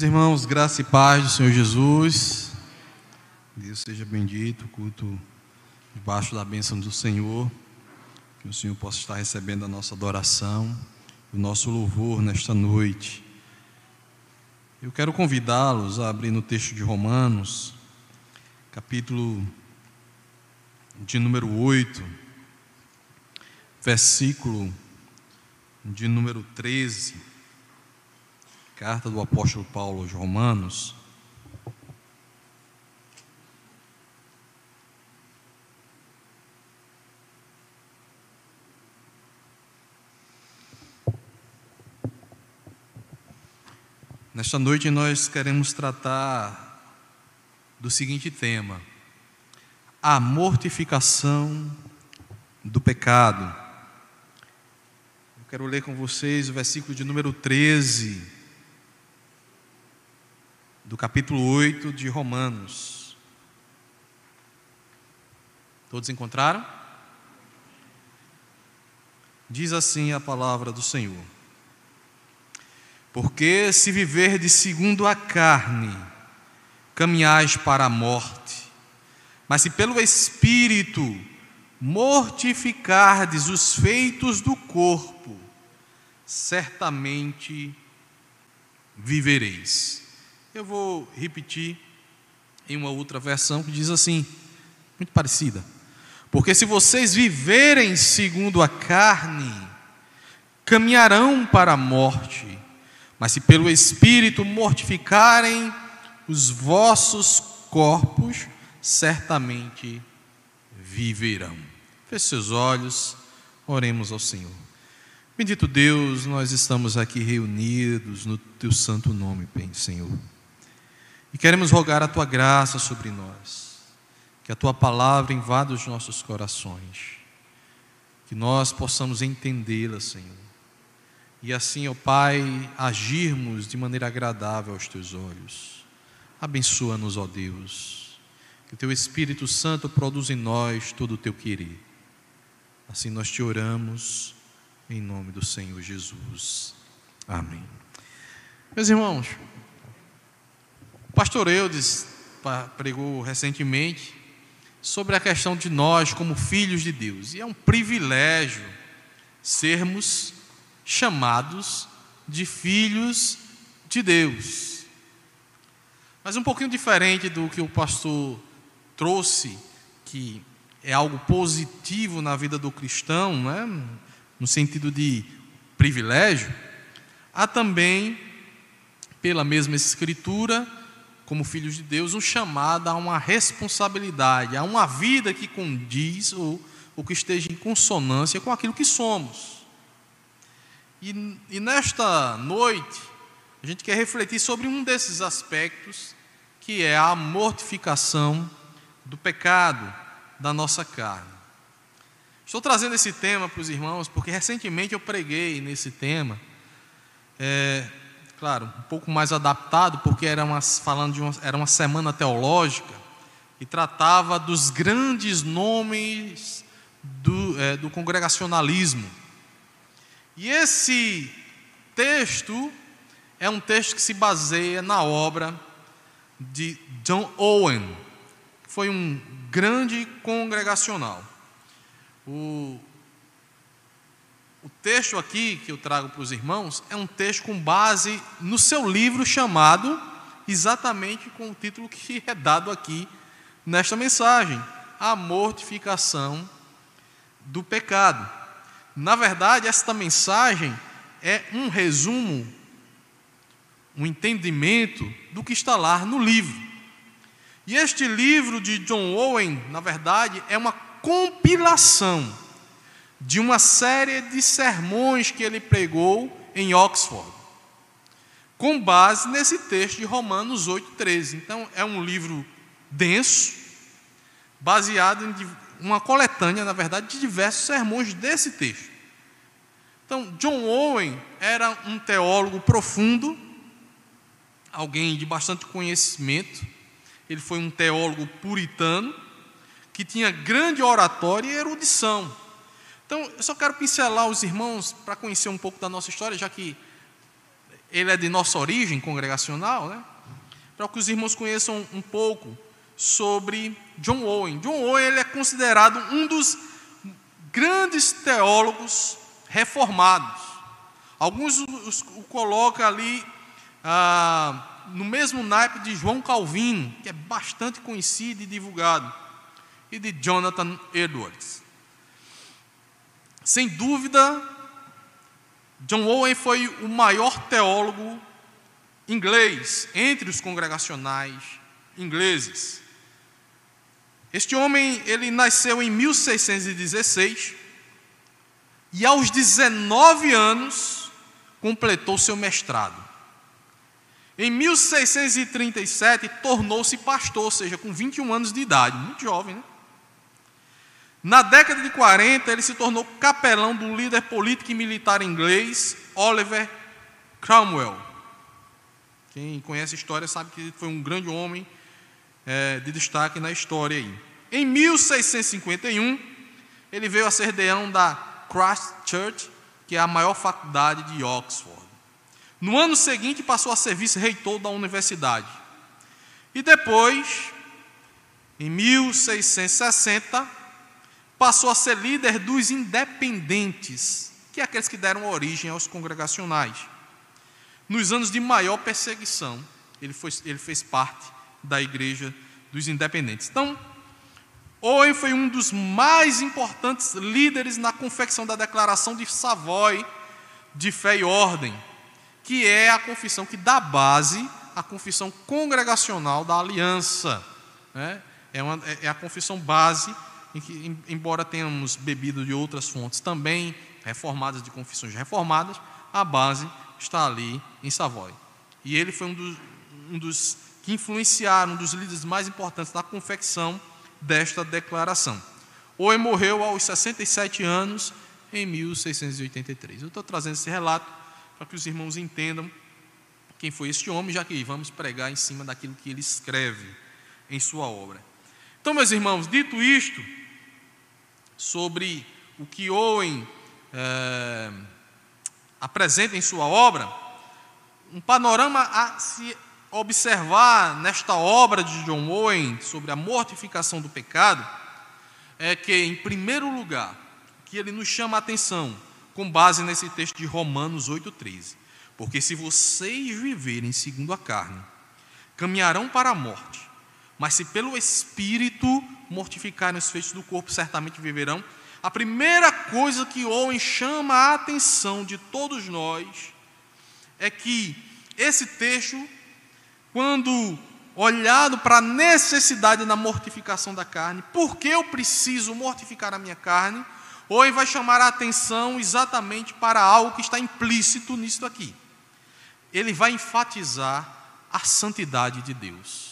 Meus irmãos, graça e paz do Senhor Jesus. Deus seja bendito, culto debaixo da bênção do Senhor. Que o Senhor possa estar recebendo a nossa adoração, o nosso louvor nesta noite. Eu quero convidá-los a abrir no texto de Romanos, capítulo de número 8, versículo de número 13. Carta do apóstolo Paulo aos Romanos. Nesta noite nós queremos tratar do seguinte tema: a mortificação do pecado. Eu quero ler com vocês o versículo de número 13 do capítulo 8 de Romanos. Todos encontraram? Diz assim a palavra do Senhor: Porque se viver de segundo a carne, caminhais para a morte, mas se pelo Espírito mortificardes os feitos do corpo, certamente vivereis. Eu vou repetir em uma outra versão que diz assim, muito parecida. Porque se vocês viverem segundo a carne, caminharão para a morte, mas se pelo Espírito mortificarem os vossos corpos, certamente viverão. Feche seus olhos, oremos ao Senhor. Bendito Deus, nós estamos aqui reunidos no teu santo nome, Senhor. E queremos rogar a tua graça sobre nós, que a tua palavra invada os nossos corações, que nós possamos entendê-la, Senhor. E assim, ó Pai, agirmos de maneira agradável aos teus olhos. Abençoa-nos, ó Deus. Que o teu Espírito Santo produza em nós todo o teu querer. Assim nós te oramos, em nome do Senhor Jesus. Amém. Meus irmãos, o pastor Eudes pregou recentemente sobre a questão de nós como filhos de Deus. E é um privilégio sermos chamados de filhos de Deus. Mas um pouquinho diferente do que o pastor trouxe, que é algo positivo na vida do cristão, né? no sentido de privilégio, há também, pela mesma escritura, como filhos de Deus, um chamado a uma responsabilidade, a uma vida que condiz ou, ou que esteja em consonância com aquilo que somos. E, e nesta noite, a gente quer refletir sobre um desses aspectos, que é a mortificação do pecado da nossa carne. Estou trazendo esse tema para os irmãos porque recentemente eu preguei nesse tema. É, claro, um pouco mais adaptado, porque era uma, falando de uma, era uma semana teológica e tratava dos grandes nomes do, é, do congregacionalismo. E esse texto é um texto que se baseia na obra de John Owen, que foi um grande congregacional. O, texto aqui que eu trago para os irmãos é um texto com base no seu livro chamado exatamente com o título que é dado aqui nesta mensagem: A Mortificação do Pecado. Na verdade, esta mensagem é um resumo, um entendimento do que está lá no livro. E este livro de John Owen, na verdade, é uma compilação de uma série de sermões que ele pregou em Oxford, com base nesse texto de Romanos 8,13. Então, é um livro denso, baseado em uma coletânea, na verdade, de diversos sermões desse texto. Então, John Owen era um teólogo profundo, alguém de bastante conhecimento, ele foi um teólogo puritano, que tinha grande oratória e erudição. Então, eu só quero pincelar os irmãos para conhecer um pouco da nossa história, já que ele é de nossa origem congregacional, né? Para que os irmãos conheçam um pouco sobre John Owen. John Owen ele é considerado um dos grandes teólogos reformados. Alguns o colocam ali ah, no mesmo naipe de João Calvino, que é bastante conhecido e divulgado, e de Jonathan Edwards. Sem dúvida, John Owen foi o maior teólogo inglês entre os congregacionais ingleses. Este homem, ele nasceu em 1616 e aos 19 anos completou seu mestrado. Em 1637 tornou-se pastor, ou seja, com 21 anos de idade, muito jovem, né? Na década de 40, ele se tornou capelão do líder político e militar inglês Oliver Cromwell. Quem conhece a história sabe que foi um grande homem é, de destaque na história aí. Em 1651, ele veio a ser deão da Christ Church, que é a maior faculdade de Oxford. No ano seguinte, passou a ser vice-reitor da universidade. E depois, em 1660, passou a ser líder dos independentes, que é aqueles que deram origem aos congregacionais. Nos anos de maior perseguição, ele, foi, ele fez parte da igreja dos independentes. Então, Owen foi um dos mais importantes líderes na confecção da Declaração de Savoy de Fé e Ordem, que é a confissão que dá base à confissão congregacional da aliança. Né? É, uma, é a confissão base embora tenhamos bebido de outras fontes também reformadas, de confissões reformadas, a base está ali em Savoy. E ele foi um dos, um dos que influenciaram, um dos líderes mais importantes na confecção desta declaração. Owen morreu aos 67 anos, em 1683. Eu estou trazendo esse relato para que os irmãos entendam quem foi este homem, já que vamos pregar em cima daquilo que ele escreve em sua obra. Então, meus irmãos, dito isto, sobre o que Owen é, apresenta em sua obra, um panorama a se observar nesta obra de John Owen sobre a mortificação do pecado é que, em primeiro lugar, que ele nos chama a atenção com base nesse texto de Romanos 8,13. Porque se vocês viverem segundo a carne, caminharão para a morte, mas se pelo Espírito mortificarem os feitos do corpo, certamente viverão. A primeira coisa que Owen chama a atenção de todos nós é que esse texto, quando olhado para a necessidade da mortificação da carne, por que eu preciso mortificar a minha carne? Owen vai chamar a atenção exatamente para algo que está implícito nisso aqui. Ele vai enfatizar a santidade de Deus.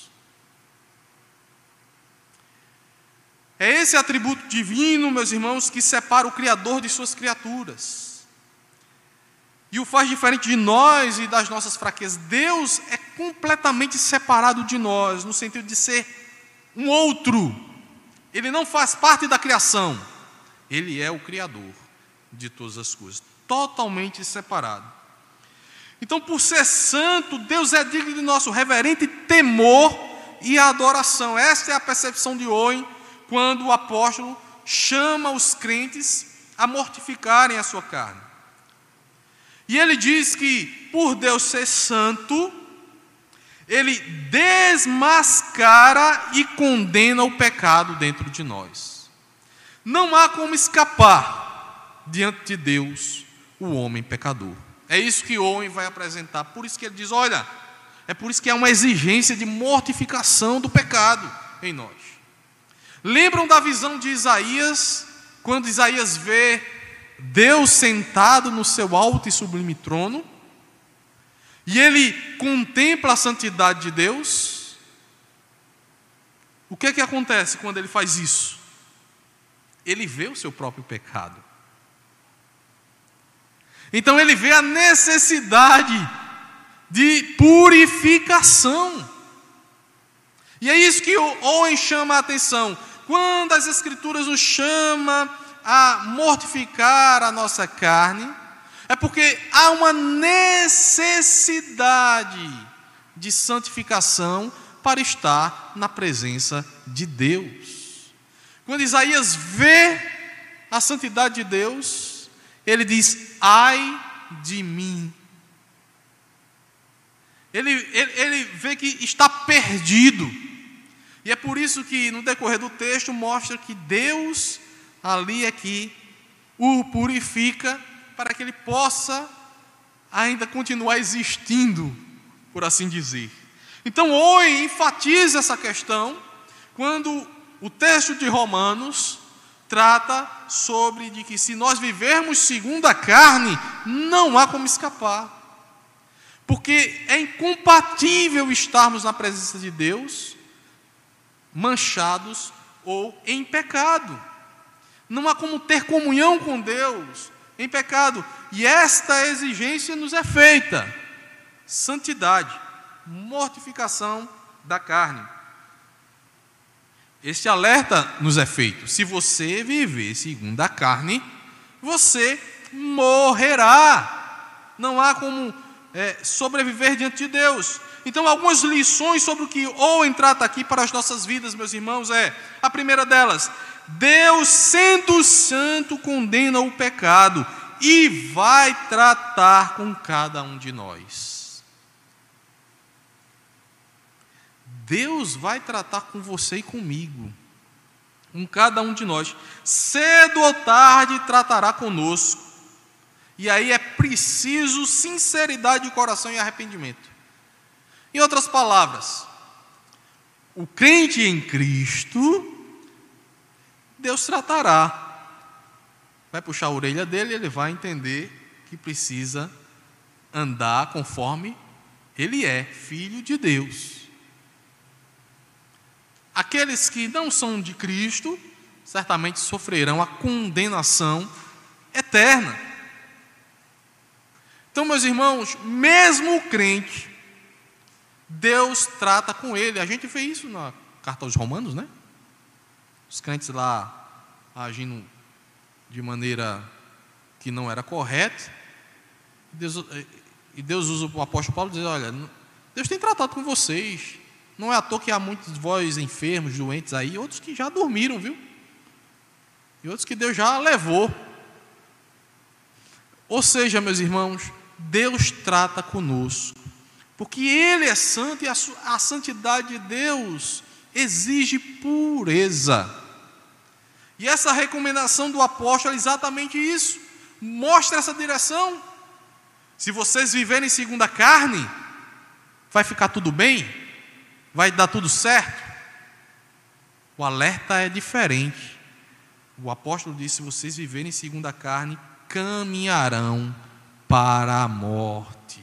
É esse atributo divino, meus irmãos, que separa o Criador de suas criaturas. E o faz diferente de nós e das nossas fraquezas. Deus é completamente separado de nós, no sentido de ser um outro. Ele não faz parte da criação. Ele é o Criador de todas as coisas, totalmente separado. Então, por ser santo, Deus é digno de nosso reverente temor e adoração. Esta é a percepção de Owen quando o apóstolo chama os crentes a mortificarem a sua carne. E ele diz que, por Deus ser santo, ele desmascara e condena o pecado dentro de nós. Não há como escapar diante de Deus o homem pecador. É isso que o homem vai apresentar. Por isso que ele diz: olha, é por isso que há uma exigência de mortificação do pecado em nós. Lembram da visão de Isaías, quando Isaías vê Deus sentado no seu alto e sublime trono, e ele contempla a santidade de Deus? O que é que acontece quando ele faz isso? Ele vê o seu próprio pecado. Então ele vê a necessidade de purificação. E é isso que Owen chama a atenção. Quando as Escrituras nos chamam a mortificar a nossa carne, É porque há uma necessidade de santificação para estar na presença de Deus. Quando Isaías vê a santidade de Deus, ele diz: ai de mim. Ele, ele, ele vê que está perdido. E é por isso que no decorrer do texto mostra que Deus ali é que o purifica para que ele possa ainda continuar existindo, por assim dizer. Então, hoje enfatiza essa questão quando o texto de Romanos trata sobre de que se nós vivermos segundo a carne, não há como escapar. Porque é incompatível estarmos na presença de Deus manchados ou em pecado. Não há como ter comunhão com Deus em pecado. E esta exigência nos é feita: santidade, mortificação da carne. Este alerta nos é feito: se você viver segundo a carne, você morrerá. Não há como é, sobreviver diante de Deus. Então, algumas lições sobre o que Owen trata aqui para as nossas vidas, meus irmãos, é: a primeira delas, Deus, sendo santo, condena o pecado e vai tratar com cada um de nós. Deus vai tratar com você e comigo, com cada um de nós. Cedo ou tarde tratará conosco. E aí é preciso sinceridade de coração e arrependimento. Em outras palavras, o crente em Cristo Deus tratará. Vai puxar a orelha dele, ele vai entender que precisa andar conforme ele é, filho de Deus. Aqueles que não são de Cristo, certamente sofrerão a condenação eterna. Então, meus irmãos, mesmo o crente, Deus trata com ele. A gente vê isso na carta aos Romanos, né? os crentes lá agindo de maneira que não era correta. Deus, e Deus usa o apóstolo Paulo diz: Olha, Deus tem tratado com vocês. Não é à toa que há muitos de vós enfermos, doentes aí, outros que já dormiram, viu? E outros que Deus já levou. Ou seja, meus irmãos, Deus trata conosco, porque Ele é santo e a, santidade de Deus exige pureza. E essa recomendação do apóstolo é exatamente isso. Mostra essa direção. Se vocês viverem segundo a carne, vai ficar tudo bem? Vai dar tudo certo? O alerta é diferente. O apóstolo disse: se vocês viverem segundo a carne, caminharão para a morte.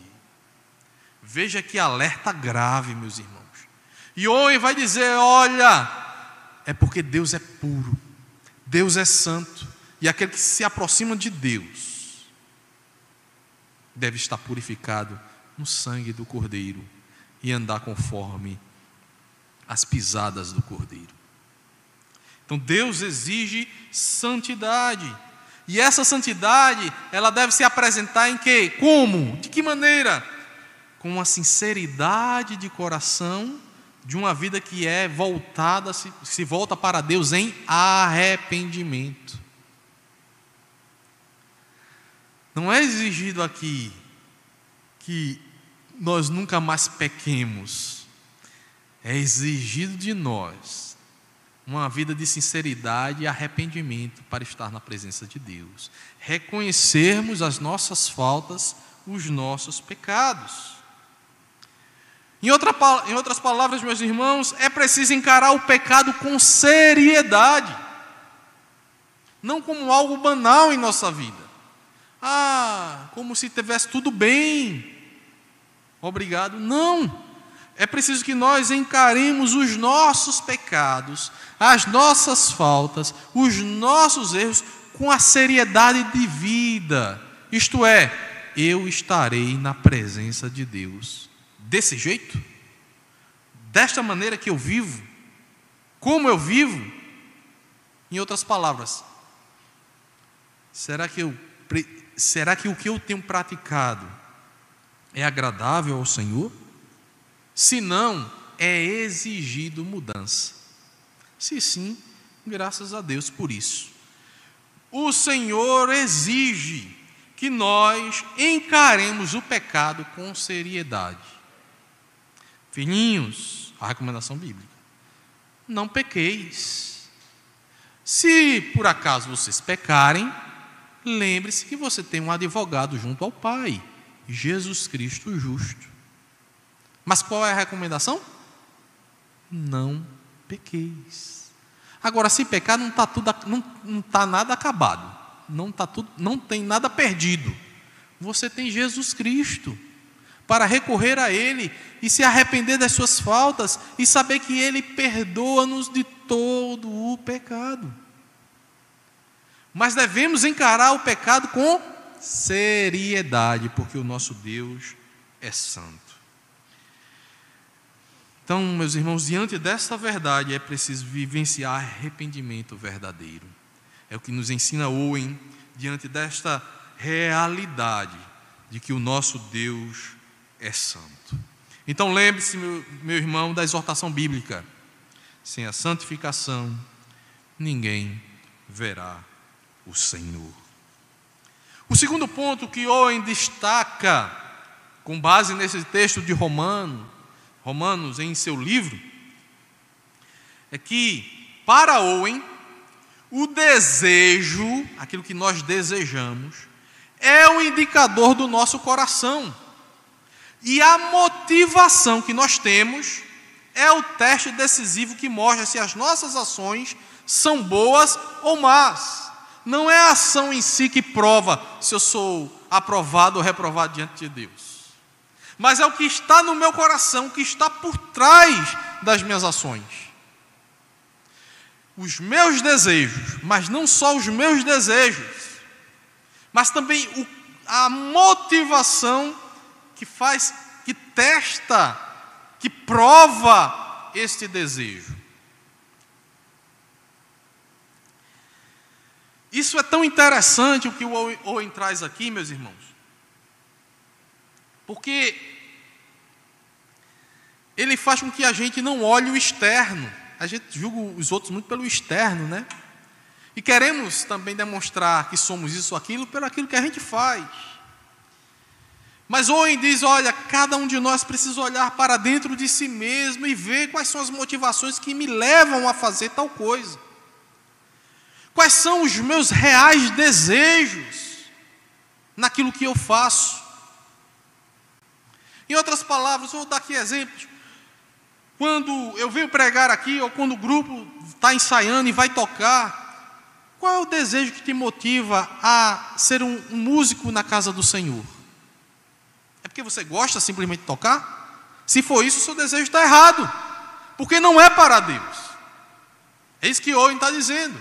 Veja que alerta grave, meus irmãos. E Owen vai dizer: olha, é porque Deus é puro, Deus é santo, e aquele que se aproxima de Deus deve estar purificado no sangue do Cordeiro e andar conforme as pisadas do Cordeiro. Então Deus exige santidade. E essa santidade, ela deve se apresentar em que? Como? De que maneira? Com uma sinceridade de coração de uma vida que é voltada, se, se volta para Deus em arrependimento. Não é exigido aqui que nós nunca mais pequemos. É exigido de nós uma vida de sinceridade e arrependimento para estar na presença de Deus. Reconhecermos as nossas faltas, os nossos pecados. Em, outra, em outras palavras, meus irmãos, é preciso encarar o pecado com seriedade, não como algo banal em nossa vida. Ah, como se tivesse tudo bem. Obrigado. Não. É preciso que nós encaremos os nossos pecados, as nossas faltas, os nossos erros com a seriedade de vida. Isto é, eu estarei na presença de Deus desse jeito? Desta maneira que eu vivo? Como eu vivo? Em outras palavras, será que eu será que o que eu tenho praticado é agradável ao Senhor? Se não, é exigido mudança. Se sim, graças a Deus por isso. O Senhor exige que nós encaremos o pecado com seriedade. Filhinhos, a recomendação bíblica: não pequeis. Se por acaso vocês pecarem, lembre-se que você tem um advogado junto ao Pai, Jesus Cristo justo. Mas qual é a recomendação? Não pequeis. Agora, se pecar, não está não, não tá nada acabado, não tá tudo, não tem nada perdido. Você tem Jesus Cristo para recorrer a Ele e se arrepender das suas faltas e saber que Ele perdoa-nos de todo o pecado. Mas devemos encarar o pecado com seriedade, porque o nosso Deus é santo. Então, meus irmãos, diante desta verdade é preciso vivenciar arrependimento verdadeiro. É o que nos ensina Owen diante desta realidade de que o nosso Deus é santo. Então lembre-se, meu, meu irmão, da exortação bíblica: sem a santificação, ninguém verá o Senhor. O segundo ponto que Owen destaca, com base nesse texto de Romano, Romanos em seu livro, é que, para Owen, o desejo, aquilo que nós desejamos, é o indicador do nosso coração. E a motivação que nós temos é o teste decisivo que mostra se as nossas ações são boas ou más. Não é a ação em si que prova se eu sou aprovado ou reprovado diante de Deus mas é o que está no meu coração, o que está por trás das minhas ações. Os meus desejos, mas não só os meus desejos, mas também o, a motivação que faz, que testa, que prova este desejo. Isso é tão interessante o que o Owen traz aqui, meus irmãos, porque ele faz com que a gente não olhe o externo. A gente julga os outros muito pelo externo, né? E queremos também demonstrar que somos isso ou aquilo pelo aquilo que a gente faz. Mas Owen diz: olha, cada um de nós precisa olhar para dentro de si mesmo e ver quais são as motivações que me levam a fazer tal coisa. Quais são os meus reais desejos naquilo que eu faço. Em outras palavras, vou dar aqui exemplos. Quando eu venho pregar aqui, ou quando o grupo está ensaiando e vai tocar, qual é o desejo que te motiva a ser um, um músico na casa do Senhor? É porque você gosta simplesmente de tocar? Se for isso, o seu desejo está errado, porque não é para Deus. É isso que Owen está dizendo.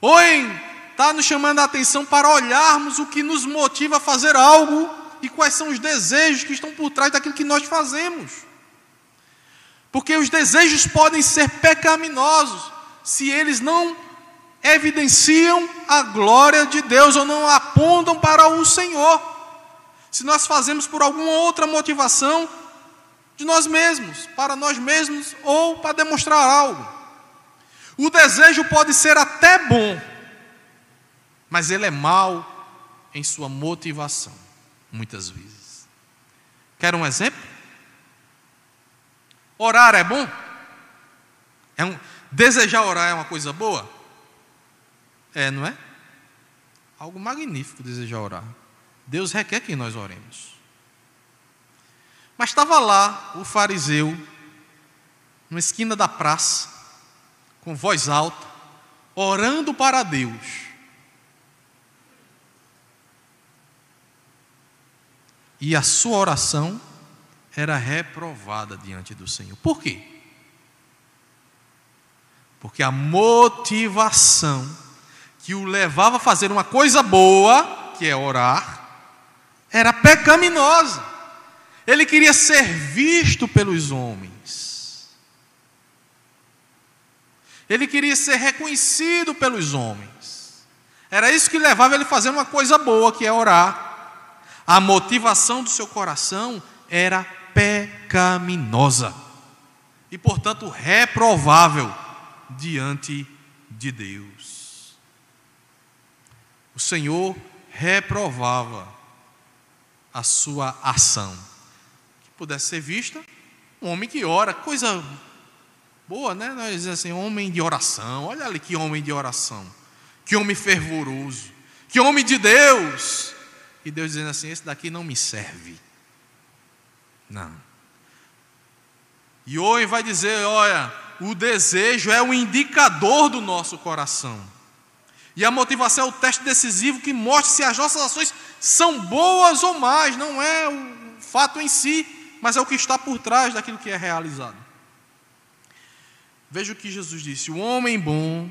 Owen está nos chamando a atenção para olharmos o que nos motiva a fazer algo e quais são os desejos que estão por trás daquilo que nós fazemos. Porque os desejos podem ser pecaminosos se eles não evidenciam a glória de Deus ou não apontam para o Senhor. Se nós fazemos por alguma outra motivação de nós mesmos, para nós mesmos ou para demonstrar algo. O desejo pode ser até bom, mas ele é mau em sua motivação muitas vezes. Quer um exemplo? Orar é bom? É um, desejar orar é uma coisa boa? É, não é? Algo magnífico desejar orar. Deus requer que nós oremos. Mas estava lá o fariseu, numa esquina da praça, com voz alta, orando para Deus. E a sua oração era reprovada diante do Senhor. Por quê? Porque a motivação que o levava a fazer uma coisa boa, que é orar, era pecaminosa. Ele queria ser visto pelos homens. Ele queria ser reconhecido pelos homens. Era isso que levava ele a fazer uma coisa boa, que é orar. A motivação do seu coração era pecaminosa e, portanto, reprovável diante de Deus. O Senhor reprovava a sua ação, que pudesse ser vista um homem que ora, coisa boa, né? Nós dizemos assim, homem de oração. Olha ali que homem de oração. Que homem fervoroso. Que homem de Deus. E Deus dizendo assim: esse daqui não me serve. Não. E hoje vai dizer: olha, o desejo é o indicador do nosso coração. E a motivação é o teste decisivo que mostra se as nossas ações são boas ou más. Não é o fato em si, mas é o que está por trás daquilo que é realizado. Veja o que Jesus disse: o homem bom,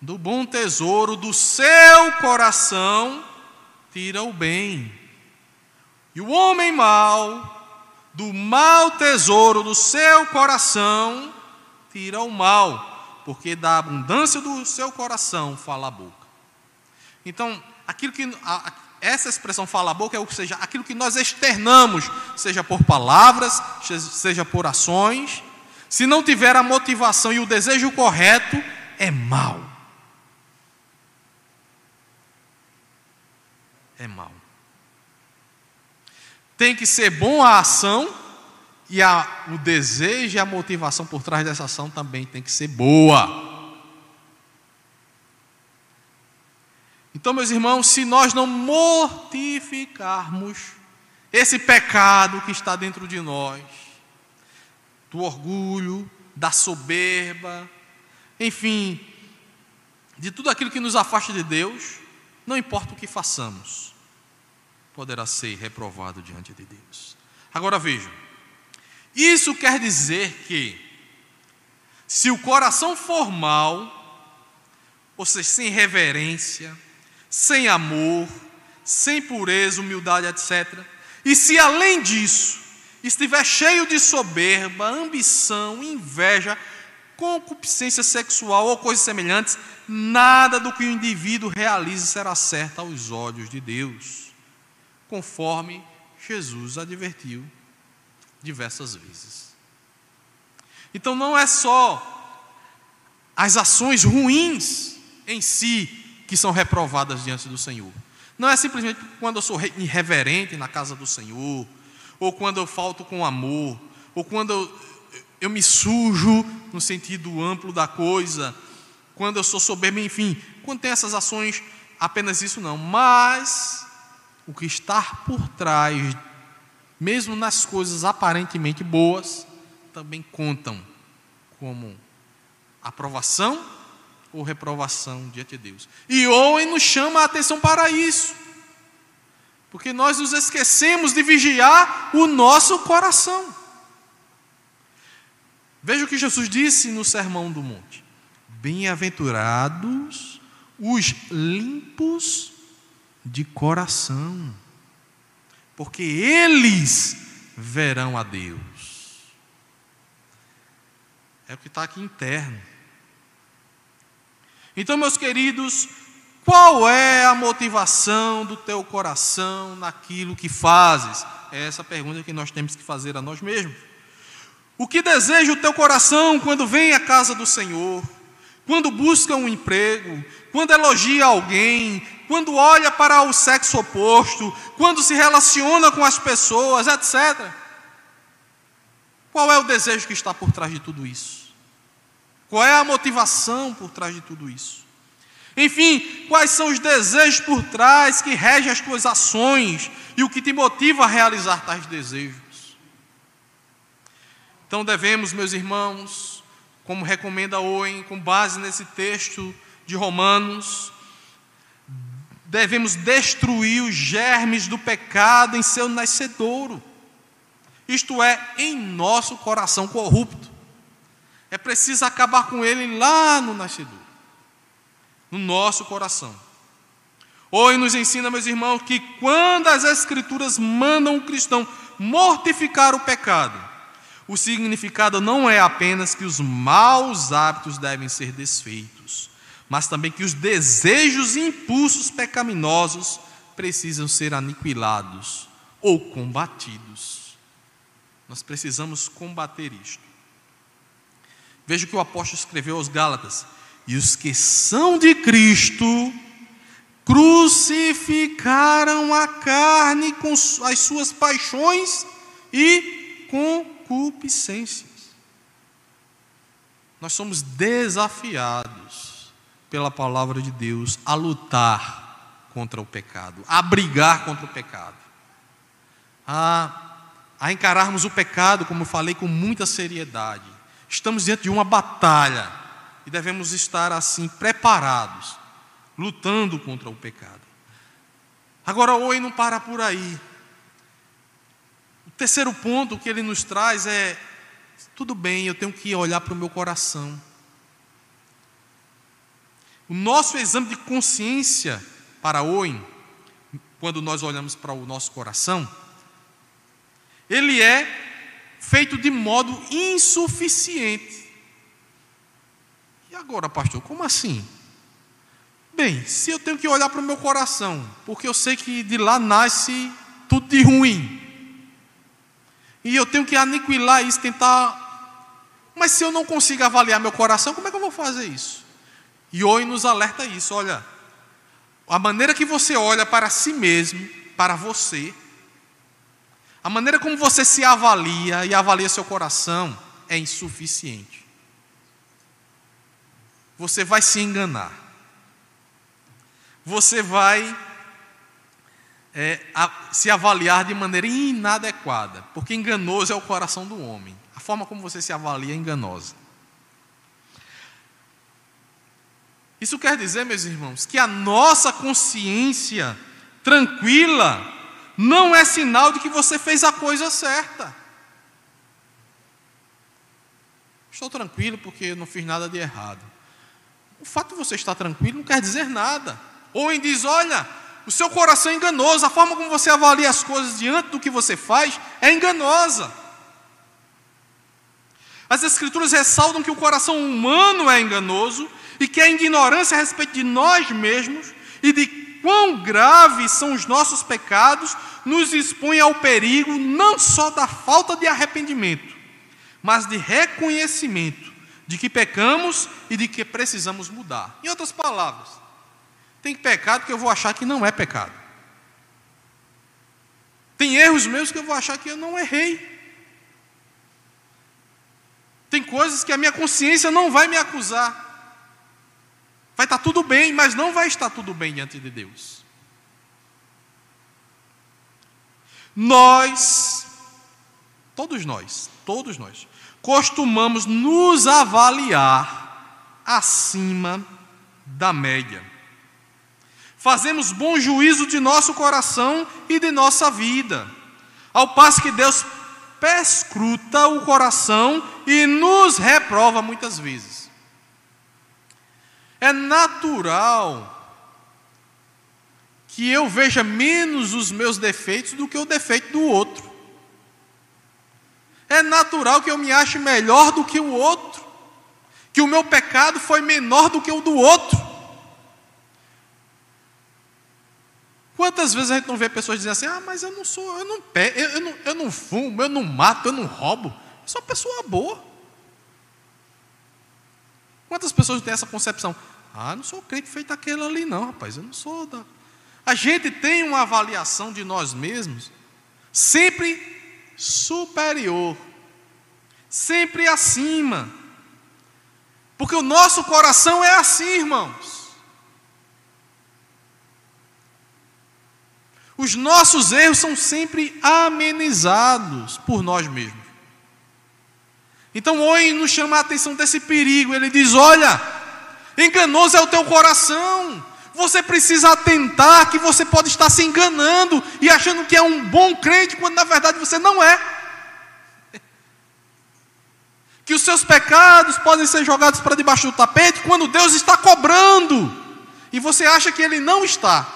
do bom tesouro do seu coração, tira o bem. E o homem mau, do mau tesouro do seu coração, tira o mal, porque da abundância do seu coração fala a boca. Então, aquilo que a, essa expressão fala a boca é o que seja aquilo que nós externamos, seja por palavras, seja por ações, se não tiver a motivação e o desejo correto, é mal. É mal. Tem que ser bom a ação e a, o desejo e a motivação por trás dessa ação também tem que ser boa. Então, meus irmãos, se nós não mortificarmos esse pecado que está dentro de nós, do orgulho, da soberba, enfim, de tudo aquilo que nos afasta de Deus, não importa o que façamos, poderá ser reprovado diante de Deus. Agora vejam, isso quer dizer que, se o coração formal, ou seja, sem reverência, sem amor, sem pureza, humildade, etc., e se além disso estiver cheio de soberba, ambição, inveja, concupiscência sexual ou coisas semelhantes, nada do que o indivíduo realize será certo aos olhos de Deus, conforme Jesus advertiu diversas vezes. Então não é só as ações ruins em si que são reprovadas diante do Senhor. Não é simplesmente quando eu sou irreverente na casa do Senhor, ou quando eu falto com amor, ou quando eu, eu me sujo no sentido amplo da coisa, quando eu sou soberbo, enfim, quando tem essas ações, apenas isso não, mas o que está por trás mesmo nas coisas aparentemente boas, também contam como aprovação ou reprovação diante de Deus. E Owen nos chama a atenção para isso, porque nós nos esquecemos de vigiar o nosso coração. Veja o que Jesus disse no Sermão do Monte: Bem-aventurados os limpos de coração porque eles verão a Deus. É o que está aqui interno. Então, meus queridos, qual é a motivação do teu coração naquilo que fazes? É essa pergunta que nós temos que fazer a nós mesmos. O que deseja o teu coração quando vem à casa do Senhor? Quando busca um emprego? Quando elogia alguém? Quando olha para o sexo oposto, quando se relaciona com as pessoas, etc. Qual é o desejo que está por trás de tudo isso? Qual é a motivação por trás de tudo isso? Enfim, quais são os desejos por trás que regem as tuas ações e o que te motiva a realizar tais desejos? Então devemos, meus irmãos, como recomenda Owen, com base nesse texto de Romanos, devemos destruir os germes do pecado em seu nascedouro, isto é, em nosso coração corrupto. É preciso acabar com ele lá no nascedouro, no nosso coração. Hoje nos ensina, meus irmãos, que quando as Escrituras mandam o cristão mortificar o pecado, o significado não é apenas que os maus hábitos devem ser desfeitos, mas também que os desejos e impulsos pecaminosos precisam ser aniquilados ou combatidos. Nós precisamos combater isto. Veja o que o apóstolo escreveu aos Gálatas: E os que são de Cristo crucificaram a carne com as suas paixões e concupiscências. Nós somos desafiados pela palavra de Deus a lutar contra o pecado, a brigar contra o pecado, a, a encararmos o pecado, como eu falei, com muita seriedade. Estamos diante de uma batalha e devemos estar assim preparados, lutando contra o pecado. Agora, oi não para por aí. O terceiro ponto que ele nos traz é tudo bem, eu tenho que olhar para o meu coração. O nosso exame de consciência para hoje, quando nós olhamos para o nosso coração, ele é feito de modo insuficiente. E agora, pastor, como assim? Bem, se eu tenho que olhar para o meu coração, porque eu sei que de lá nasce tudo de ruim, e eu tenho que aniquilar isso, tentar mas se eu não consigo avaliar meu coração, como é que eu vou fazer isso? E hoje nos alerta isso, olha, a maneira que você olha para si mesmo, para você, a maneira como você se avalia e avalia seu coração é insuficiente. Você vai se enganar. Você vai é, a, se avaliar de maneira inadequada, porque enganoso é o coração do homem forma como você se avalia é enganosa. Isso quer dizer, meus irmãos, que a nossa consciência tranquila não é sinal de que você fez a coisa certa. Estou tranquilo porque não fiz nada de errado. O fato de você estar tranquilo não quer dizer nada. Ou em diz: olha, o seu coração é enganoso, a forma como você avalia as coisas diante do que você faz é enganosa. As Escrituras ressaltam que o coração humano é enganoso e que a ignorância a respeito de nós mesmos e de quão graves são os nossos pecados nos expõe ao perigo não só da falta de arrependimento, mas de reconhecimento de que pecamos e de que precisamos mudar. Em outras palavras, tem pecado que eu vou achar que não é pecado. Tem erros meus que eu vou achar que eu não errei. Tem coisas que a minha consciência não vai me acusar. Vai estar tudo bem, mas não vai estar tudo bem diante de Deus. Nós, todos nós, todos nós, costumamos nos avaliar acima da média. Fazemos bom juízo de nosso coração e de nossa vida, ao passo que Deus perscruta o coração e nos reprova muitas vezes. É natural que eu veja menos os meus defeitos do que o defeito do outro. É natural que eu me ache melhor do que o outro, que o meu pecado foi menor do que o do outro. Quantas vezes a gente não vê pessoas dizendo assim: ah, mas eu não sou, eu não, eu, eu, não, eu não fumo, eu não mato, eu não roubo. Eu sou uma pessoa boa. Quantas pessoas têm essa concepção? Ah, não sou crente feito aquele ali, não, rapaz, eu não sou da. A gente tem uma avaliação de nós mesmos sempre superior, sempre acima. Porque o nosso coração é assim, irmãos. Os nossos erros são sempre amenizados por nós mesmos. Então, hoje nos chama a atenção desse perigo. Ele diz: Olha, enganoso é o teu coração. Você precisa atentar que você pode estar se enganando e achando que é um bom crente, quando na verdade você não é. Que os seus pecados podem ser jogados para debaixo do tapete quando Deus está cobrando. E você acha que Ele não está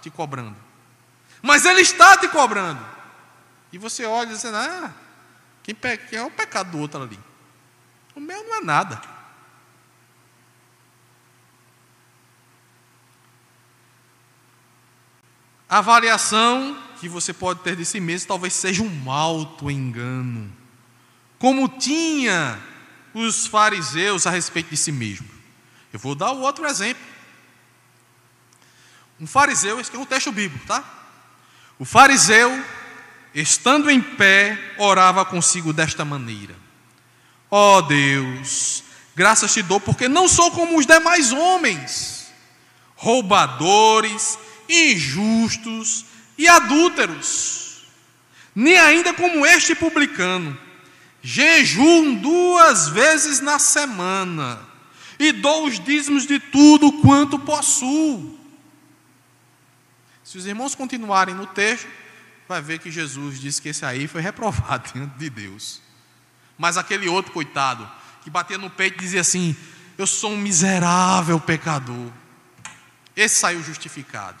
te cobrando. Mas ele está te cobrando. E você olha e diz: Ah, quem é o pecado do outro ali? O meu não é nada. A avaliação que você pode ter de si mesmo talvez seja um alto engano, como tinha os fariseus a respeito de si mesmo. Eu vou dar outro exemplo. Um fariseu, esse aqui é um texto bíblico, tá? O fariseu estando em pé, orava consigo desta maneira: Ó oh Deus, graças te dou, porque não sou como os demais homens, roubadores, injustos e adúlteros, nem ainda como este publicano. Jejum duas vezes na semana e dou os dízimos de tudo quanto possuo. Se os irmãos continuarem no texto, vai ver que Jesus disse que esse aí foi reprovado diante de Deus. Mas aquele outro coitado, que batia no peito e dizia assim: Eu sou um miserável pecador. Esse saiu justificado.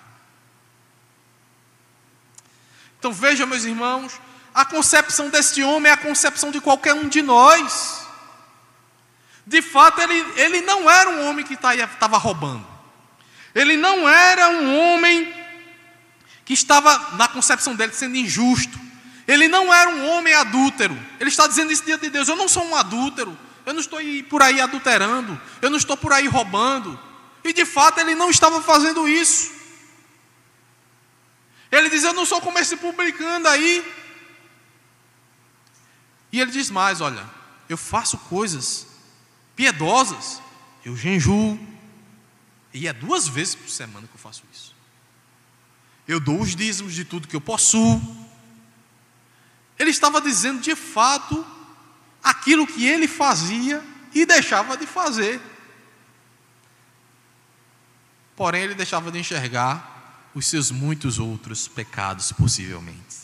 Então veja, meus irmãos, a concepção deste homem é a concepção de qualquer um de nós. De fato, ele, ele não era um homem que estava tá roubando. Ele não era um homem que estava, na concepção dele, sendo injusto. Ele não era um homem adúltero. Ele está dizendo isso diante de Deus: Eu não sou um adúltero. Eu não estou por aí adulterando. Eu não estou por aí roubando. E de fato, ele não estava fazendo isso. Ele diz: Eu não sou como esse publicando aí. E ele diz mais: Olha, eu faço coisas piedosas, eu jejuo, e é duas vezes por semana que eu faço. Eu dou os dízimos de tudo que eu possuo. Ele estava dizendo de fato aquilo que ele fazia e deixava de fazer. Porém, ele deixava de enxergar os seus muitos outros pecados, possivelmente.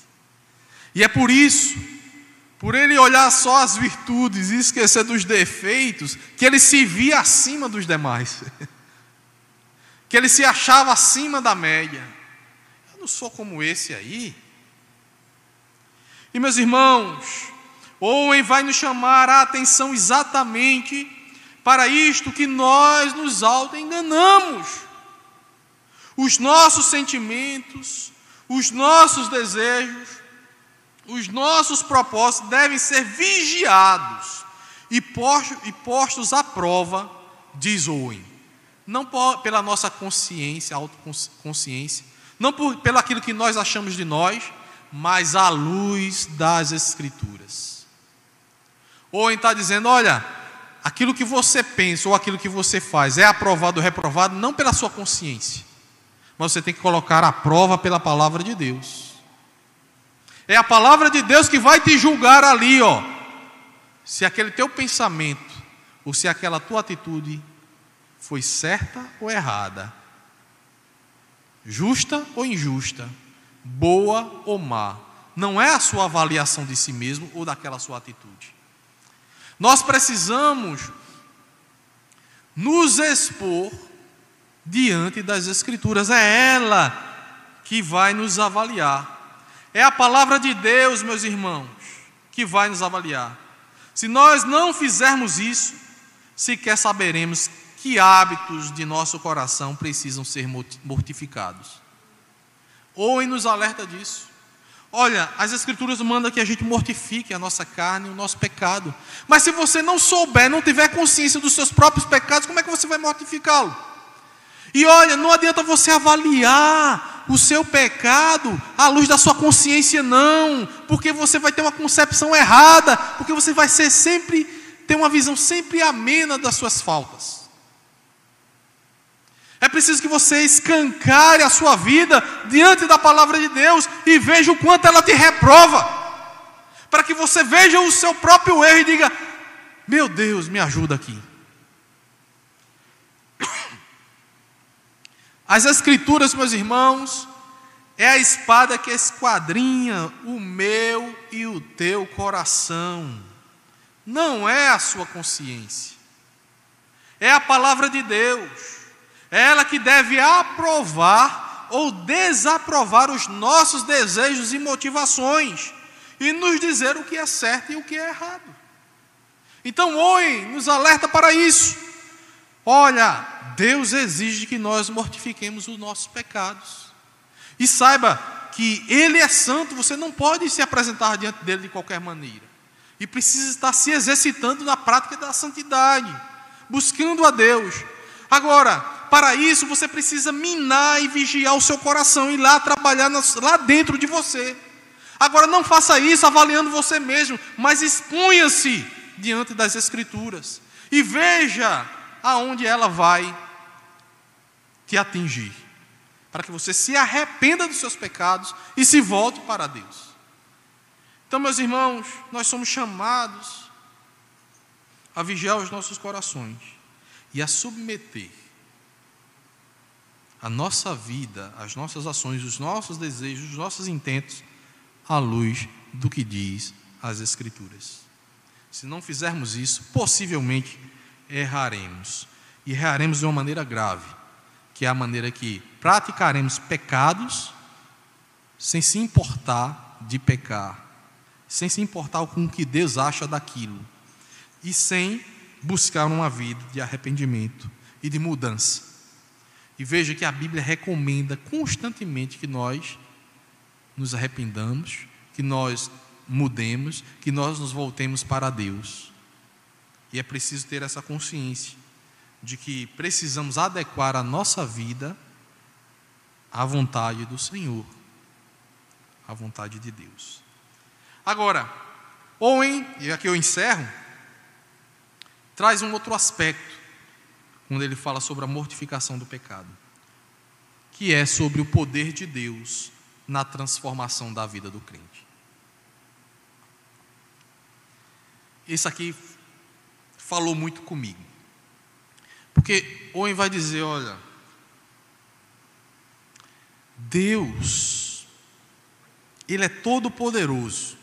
E é por isso, por ele olhar só as virtudes e esquecer dos defeitos, que ele se via acima dos demais, que ele se achava acima da média. Não sou como esse aí. E meus irmãos, Owen vai nos chamar a atenção exatamente para isto que nós nos auto-enganamos os nossos sentimentos, os nossos desejos, os nossos propósitos devem ser vigiados e postos, e postos à prova, diz Owen. Não pela nossa consciência, autoconsciência, não por, pelo aquilo que nós achamos de nós, mas à luz das Escrituras. Owen está dizendo: olha, aquilo que você pensa ou aquilo que você faz é aprovado ou reprovado não pela sua consciência, mas você tem que colocar a prova pela palavra de Deus. É a palavra de Deus que vai te julgar ali, ó. Se aquele teu pensamento ou se aquela tua atitude foi certa ou errada, justa ou injusta, boa ou má. Não é a sua avaliação de si mesmo ou daquela sua atitude. Nós precisamos nos expor diante das Escrituras. É ela que vai nos avaliar. É a palavra de Deus, meus irmãos, que vai nos avaliar. Se nós não fizermos isso, sequer saberemos que hábitos de nosso coração precisam ser mortificados. Ou em nos alerta disso. Olha, as Escrituras mandam que a gente mortifique a nossa carne, o nosso pecado. Mas se você não souber, não tiver consciência dos seus próprios pecados, como é que você vai mortificá-lo? E olha, não adianta você avaliar o seu pecado à luz da sua consciência, não, porque você vai ter uma concepção errada, porque você vai ser sempre, ter uma visão sempre amena das suas faltas. É preciso que você escancare a sua vida diante da palavra de Deus e veja o quanto ela te reprova, para que você veja o seu próprio erro e diga: Meu Deus, me ajuda aqui. As Escrituras, meus irmãos, é a espada que esquadrinha o meu e o teu coração, não é a sua consciência, é a palavra de Deus, ela que deve aprovar ou desaprovar os nossos desejos e motivações e nos dizer o que é certo e o que é errado. Então, Owen nos alerta para isso. Olha, Deus exige que nós mortifiquemos os nossos pecados. E saiba que Ele é santo, você não pode se apresentar diante dele de qualquer maneira. E precisa estar se exercitando na prática da santidade, buscando a Deus. Agora, para isso você precisa minar e vigiar o seu coração e lá trabalhar lá dentro de você. Agora não faça isso avaliando você mesmo, mas expunha-se diante das Escrituras e veja aonde ela vai te atingir, para que você se arrependa dos seus pecados e se volte para Deus. Então, meus irmãos, nós somos chamados a vigiar os nossos corações e a submeter a nossa vida, as nossas ações, os nossos desejos, os nossos intentos à luz do que diz as Escrituras. Se não fizermos isso, possivelmente erraremos. E erraremos de uma maneira grave, que é a maneira que praticaremos pecados sem se importar de pecar, sem se importar com o que Deus acha daquilo, e sem buscar uma vida de arrependimento e de mudança. E veja que a Bíblia recomenda constantemente que nós nos arrependamos, que nós mudemos, que nós nos voltemos para Deus. E é preciso ter essa consciência de que precisamos adequar a nossa vida à vontade do Senhor, à vontade de Deus. Agora, Owen, e aqui eu encerro, traz um outro aspecto, quando ele fala sobre a mortificação do pecado, que é sobre o poder de Deus na transformação da vida do crente. Isso aqui falou muito comigo. Porque Owen vai dizer: olha, Deus, Ele é todo poderoso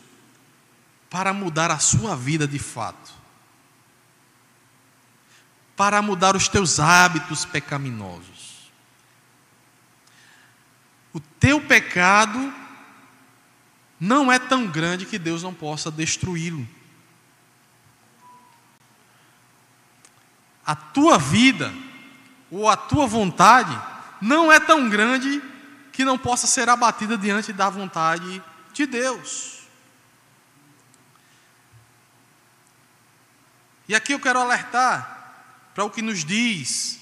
para mudar a sua vida de fato, para mudar os teus hábitos pecaminosos. O teu pecado não é tão grande que Deus não possa destruí-lo. A tua vida ou a tua vontade não é tão grande que não possa ser abatida diante da vontade de Deus. E aqui eu quero alertar para o que nos diz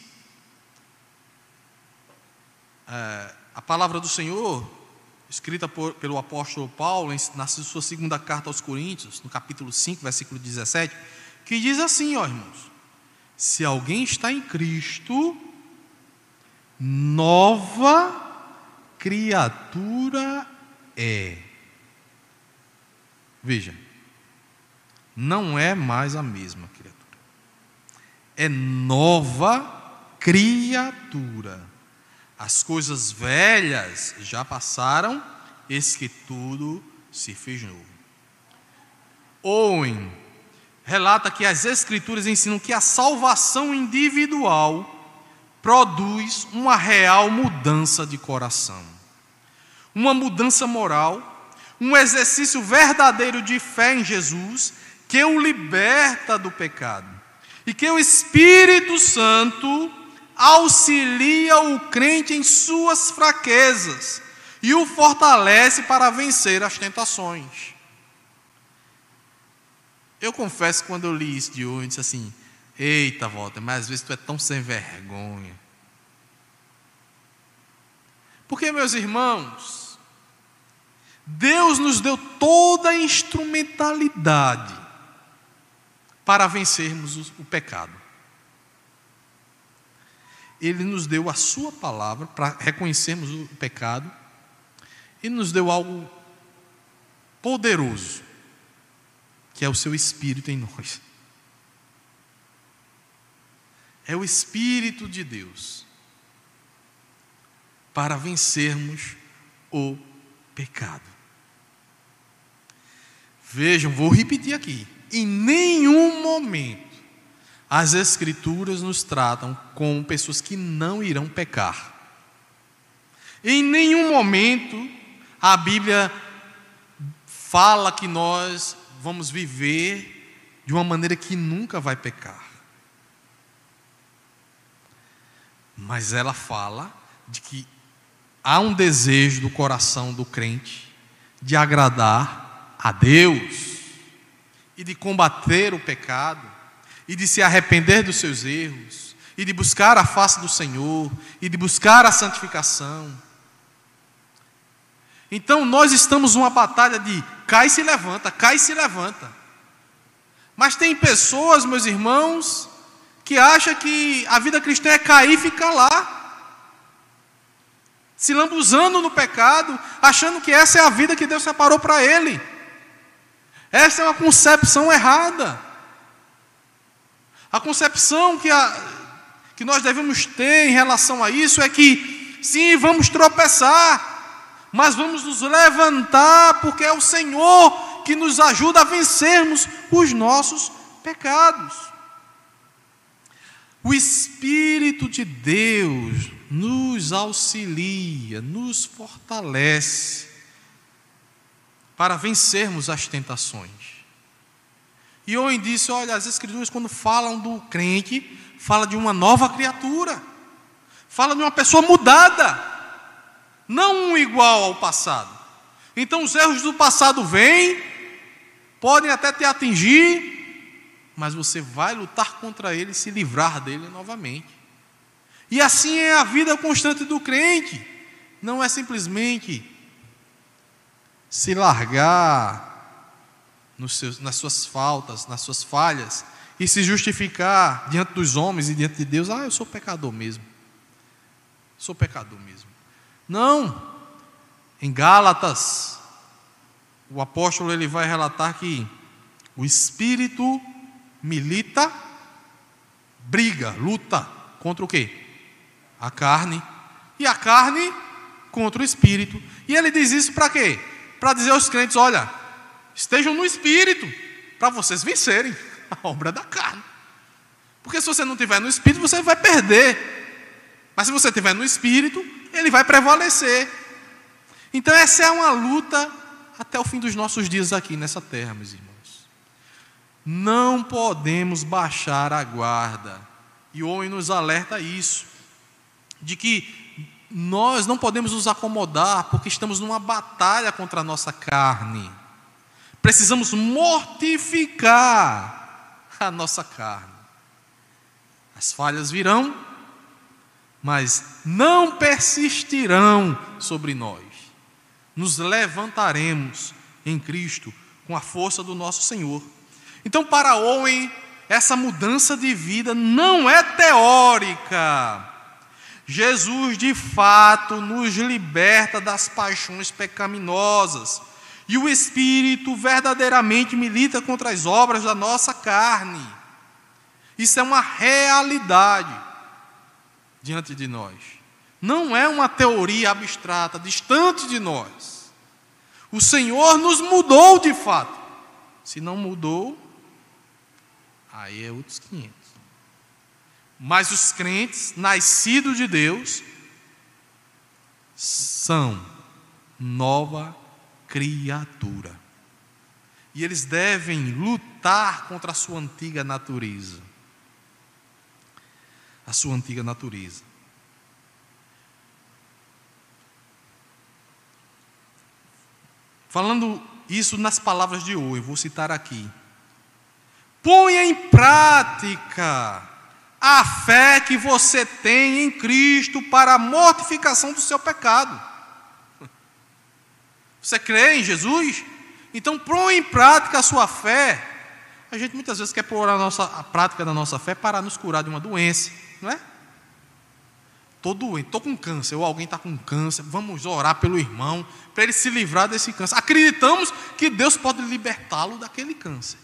é, a palavra do Senhor, escrita por, pelo apóstolo Paulo, na sua segunda carta aos Coríntios, no capítulo 5, versículo 17, que diz assim, ó irmãos: Se alguém está em Cristo, nova criatura é. Veja, não é mais a mesma criatura, é nova criatura. As coisas velhas já passaram, eis que tudo se fez novo. Owen relata que as Escrituras ensinam que a salvação individual produz uma real mudança de coração, uma mudança moral, um exercício verdadeiro de fé em Jesus que o liberta do pecado e que o Espírito Santo auxilia o crente em suas fraquezas e o fortalece para vencer as tentações. Eu confesso que quando eu li isso de hoje, eu disse assim: Eita, volta, mas às vezes tu é tão sem vergonha. Porque, meus irmãos, Deus nos deu toda a instrumentalidade para vencermos o pecado. Ele nos deu a Sua palavra para reconhecermos o pecado, e nos deu algo poderoso, que é o Seu Espírito em nós. É o Espírito de Deus para vencermos o pecado. Vejam, vou repetir aqui: em nenhum momento as Escrituras nos tratam como pessoas que não irão pecar. Em nenhum momento a Bíblia fala que nós vamos viver de uma maneira que nunca vai pecar. Mas ela fala de que há um desejo do coração do crente de agradar a Deus e de combater o pecado e de se arrepender dos seus erros e de buscar a face do Senhor e de buscar a santificação. Então nós estamos numa batalha de cai e se levanta, cai e se levanta. Mas tem pessoas, meus irmãos, que acham que a vida cristã é cair e ficar lá, se lambuzando no pecado, achando que essa é a vida que Deus separou para ele. Essa é uma concepção errada. A concepção que, a, que nós devemos ter em relação a isso é que, sim, vamos tropeçar, mas vamos nos levantar, porque é o Senhor que nos ajuda a vencermos os nossos pecados. O Espírito de Deus nos auxilia, nos fortalece para vencermos as tentações. E Owen disse: olha, as Escrituras, quando falam do crente, fala de uma nova criatura, fala de uma pessoa mudada, não um igual ao passado. Então os erros do passado vêm, podem até te atingir, mas você vai lutar contra ele e se livrar dele novamente. E assim é a vida constante do crente. Não é simplesmente se largar seus, nas suas faltas, nas suas falhas, e se justificar diante dos homens e diante de Deus. Ah, eu sou pecador mesmo. Sou pecador mesmo. Não. Em Gálatas, o apóstolo ele vai relatar que o espírito milita, briga, luta contra o quê? A carne. E a carne contra o espírito. E ele diz isso para quê? Para dizer aos crentes: olha, estejam no espírito, para vocês vencerem a obra da carne. Porque se você não tiver no espírito, você vai perder. Mas se você tiver no espírito, ele vai prevalecer. Então essa é uma luta até o fim dos nossos dias aqui nessa terra, meus irmãos. Não podemos baixar a guarda. E o homem nos alerta isso, de que nós não podemos nos acomodar porque estamos numa batalha contra a nossa carne. Precisamos mortificar a nossa carne. As falhas virão, mas não persistirão sobre nós nos levantaremos em Cristo com a força do nosso Senhor. Então, para Owen, essa mudança de vida não é teórica. Jesus, de fato, nos liberta das paixões pecaminosas. E o Espírito verdadeiramente milita contra as obras da nossa carne. Isso é uma realidade diante de nós. Não é uma teoria abstrata, distante de nós. O Senhor nos mudou de fato. Se não mudou, aí é outros 500. Mas os crentes, nascidos de Deus, são nova criatura. E eles devem lutar contra a sua antiga natureza. A sua antiga natureza. Falando isso nas palavras de hoje, vou citar aqui. Ponha em prática a fé que você tem em Cristo para a mortificação do seu pecado. Você crê em Jesus? Então põe em prática a sua fé. A gente muitas vezes quer pôr a, nossa, a prática da nossa fé para nos curar de uma doença, não é? Estou doente, estou com câncer, ou alguém está com câncer, vamos orar pelo irmão, para ele se livrar desse câncer. Acreditamos que Deus pode libertá-lo daquele câncer.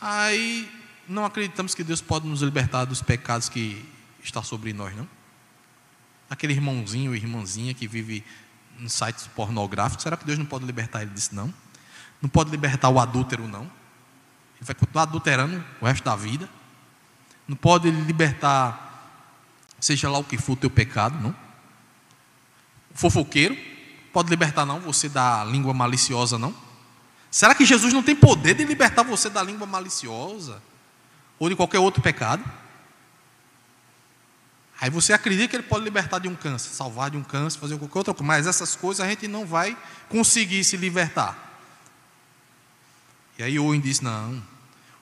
Aí não acreditamos que Deus pode nos libertar dos pecados que está sobre nós, não? Aquele irmãozinho ou irmãzinha que vive em sites pornográficos, será que Deus não pode libertar ele disso, não? Não pode libertar o adúltero, não? Ele vai continuar adulterando o resto da vida não pode libertar, seja lá o que for o teu pecado, não. O fofoqueiro, pode libertar não, você da língua maliciosa, não. Será que Jesus não tem poder de libertar você da língua maliciosa? Ou de qualquer outro pecado? Aí você acredita que ele pode libertar de um câncer, salvar de um câncer, fazer qualquer outra coisa, mas essas coisas a gente não vai conseguir se libertar. E aí Owen diz: não,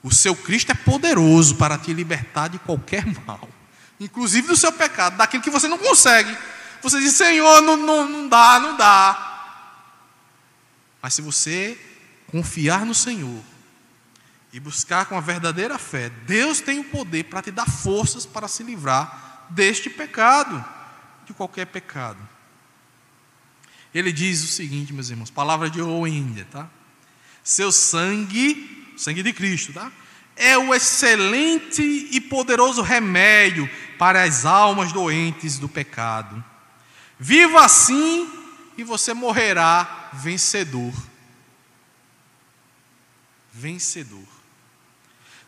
o seu Cristo é poderoso para te libertar de qualquer mal, inclusive do seu pecado, daquilo que você não consegue. Você diz: Senhor, não, não, não dá, não dá. Mas se você confiar no Senhor e buscar com a verdadeira fé, Deus tem o poder para te dar forças para se livrar deste pecado, de qualquer pecado. Ele diz o seguinte, meus irmãos, palavra de Owen, tá? Seu sangue, sangue de Cristo, tá? É o excelente e poderoso remédio para as almas doentes do pecado. Viva assim e você morrerá vencedor. Vencedor.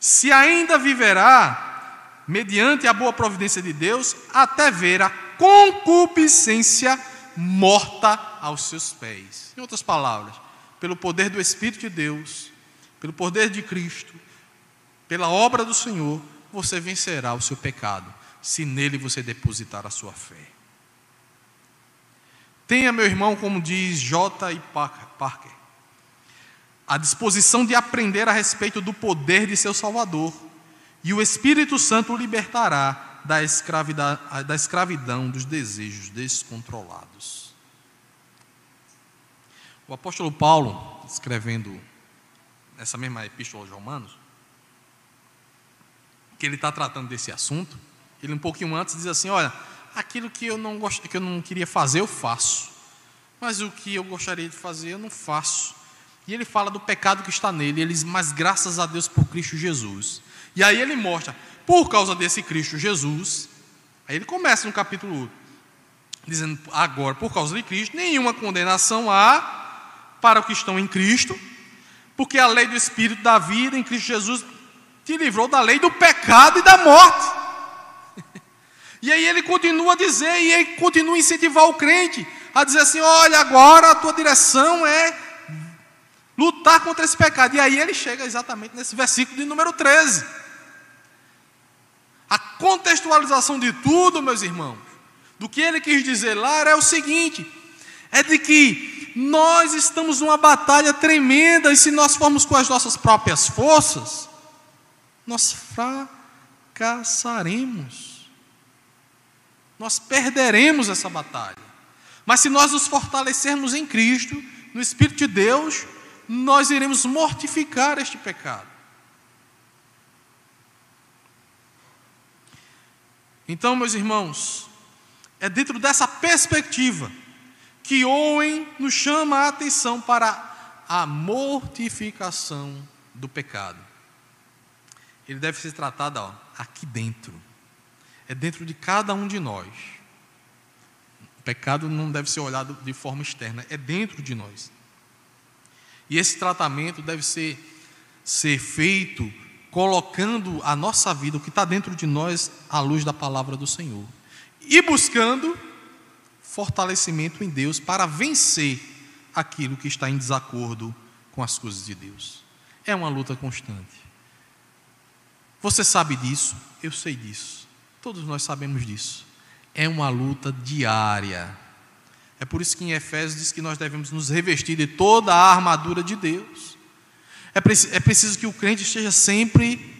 Se ainda viverá, mediante a boa providência de Deus, até ver a concupiscência morta aos seus pés. Em outras palavras, pelo poder do Espírito de Deus, pelo poder de Cristo, pela obra do Senhor, você vencerá o seu pecado, se nele você depositar a sua fé. Tenha, meu irmão, como diz J. e Parker, a disposição de aprender a respeito do poder de seu Salvador e o Espírito Santo o libertará da escravidão, da escravidão dos desejos descontrolados. O apóstolo Paulo, escrevendo essa mesma epístola aos Romanos, que ele está tratando desse assunto, ele um pouquinho antes diz assim: olha, aquilo que eu não que eu não queria fazer, eu faço. Mas o que eu gostaria de fazer, eu não faço. E ele fala do pecado que está nele. Ele diz, mas graças a Deus por Cristo Jesus. E aí ele mostra, por causa desse Cristo Jesus, aí ele começa no capítulo dizendo, agora, por causa de Cristo, nenhuma condenação há para os que estão em Cristo, porque a lei do Espírito da vida em Cristo Jesus te livrou da lei do pecado e da morte. E aí ele continua a dizer, e ele continua a incentivar o crente a dizer assim: olha, agora a tua direção é lutar contra esse pecado. E aí ele chega exatamente nesse versículo de número 13. A contextualização de tudo, meus irmãos, do que ele quis dizer lá é o seguinte: é de que nós estamos numa batalha tremenda e se nós formos com as nossas próprias forças, nós fracassaremos. Nós perderemos essa batalha. Mas se nós nos fortalecermos em Cristo, no Espírito de Deus, nós iremos mortificar este pecado. Então, meus irmãos, é dentro dessa perspectiva que Owen nos chama a atenção para a mortificação do pecado. Ele deve ser tratado ó, aqui dentro. É dentro de cada um de nós. O pecado não deve ser olhado de forma externa, é dentro de nós. E esse tratamento deve ser, ser feito colocando a nossa vida, o que está dentro de nós, à luz da palavra do Senhor. E buscando fortalecimento em Deus para vencer aquilo que está em desacordo com as coisas de Deus. É uma luta constante. Você sabe disso, eu sei disso. Todos nós sabemos disso. É uma luta diária é por isso que em Efésios diz que nós devemos nos revestir de toda a armadura de Deus. É, preciso, é preciso que o crente esteja sempre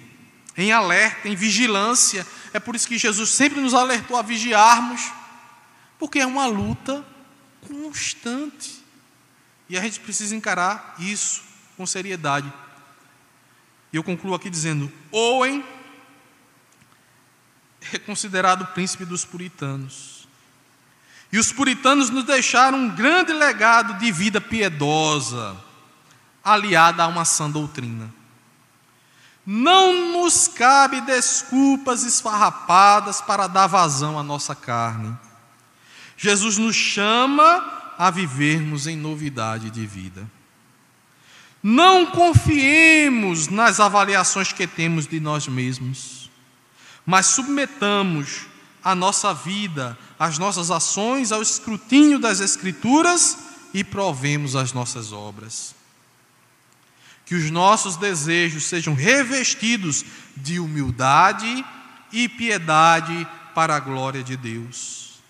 em alerta, em vigilância. É por isso que Jesus sempre nos alertou a vigiarmos, porque é uma luta constante. E a gente precisa encarar isso com seriedade. E eu concluo aqui dizendo: Owen é considerado príncipe dos puritanos. E os puritanos nos deixaram um grande legado de vida piedosa, aliada a uma sã doutrina. Não nos cabe desculpas esfarrapadas para dar vazão à nossa carne. Jesus nos chama a vivermos em novidade de vida. Não confiemos nas avaliações que temos de nós mesmos, mas submetamos a nossa vida, as nossas ações ao escrutínio das Escrituras e provemos as nossas obras. Que os nossos desejos sejam revestidos de humildade e piedade para a glória de Deus.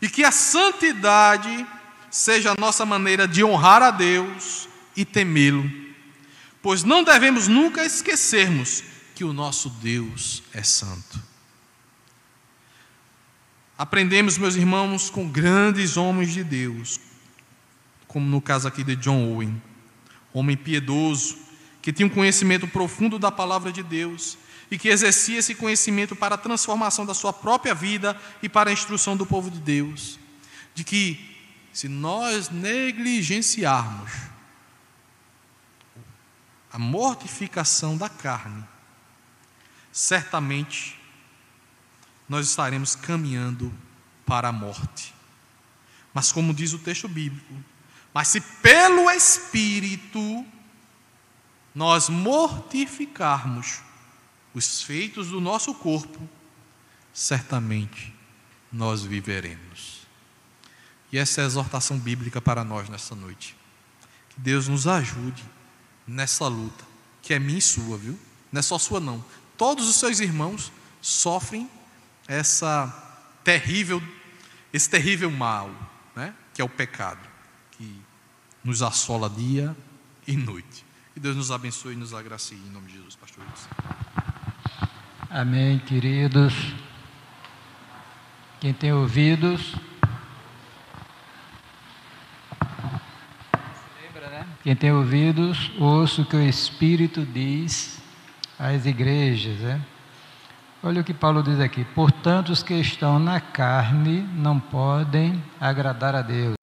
E que a santidade seja a nossa maneira de honrar a Deus e temê-lo, pois não devemos nunca esquecermos que o nosso Deus é santo. Aprendemos, meus irmãos, com grandes homens de Deus, como no caso aqui de John Owen, homem piedoso, que tinha um conhecimento profundo da palavra de Deus e que exercia esse conhecimento para a transformação da sua própria vida e para a instrução do povo de Deus. De que, se nós negligenciarmos a mortificação da carne, certamente nós estaremos caminhando para a morte. Mas, como diz o texto bíblico, mas se pelo Espírito nós mortificarmos os feitos do nosso corpo, certamente nós viveremos. E essa é a exortação bíblica para nós nessa noite. Que Deus nos ajude nessa luta, que é minha e sua, viu? Não é só sua, não. Todos os seus irmãos sofrem essa terrível, esse terrível mal, né? que é o pecado, que nos assola dia e noite. Que Deus nos abençoe e nos agracie em nome de Jesus, pastor Amém, queridos. Quem tem ouvidos, né? Quem tem ouvidos, ouça o que o Espírito diz às igrejas, né? Olha o que Paulo diz aqui: portanto, os que estão na carne não podem agradar a Deus.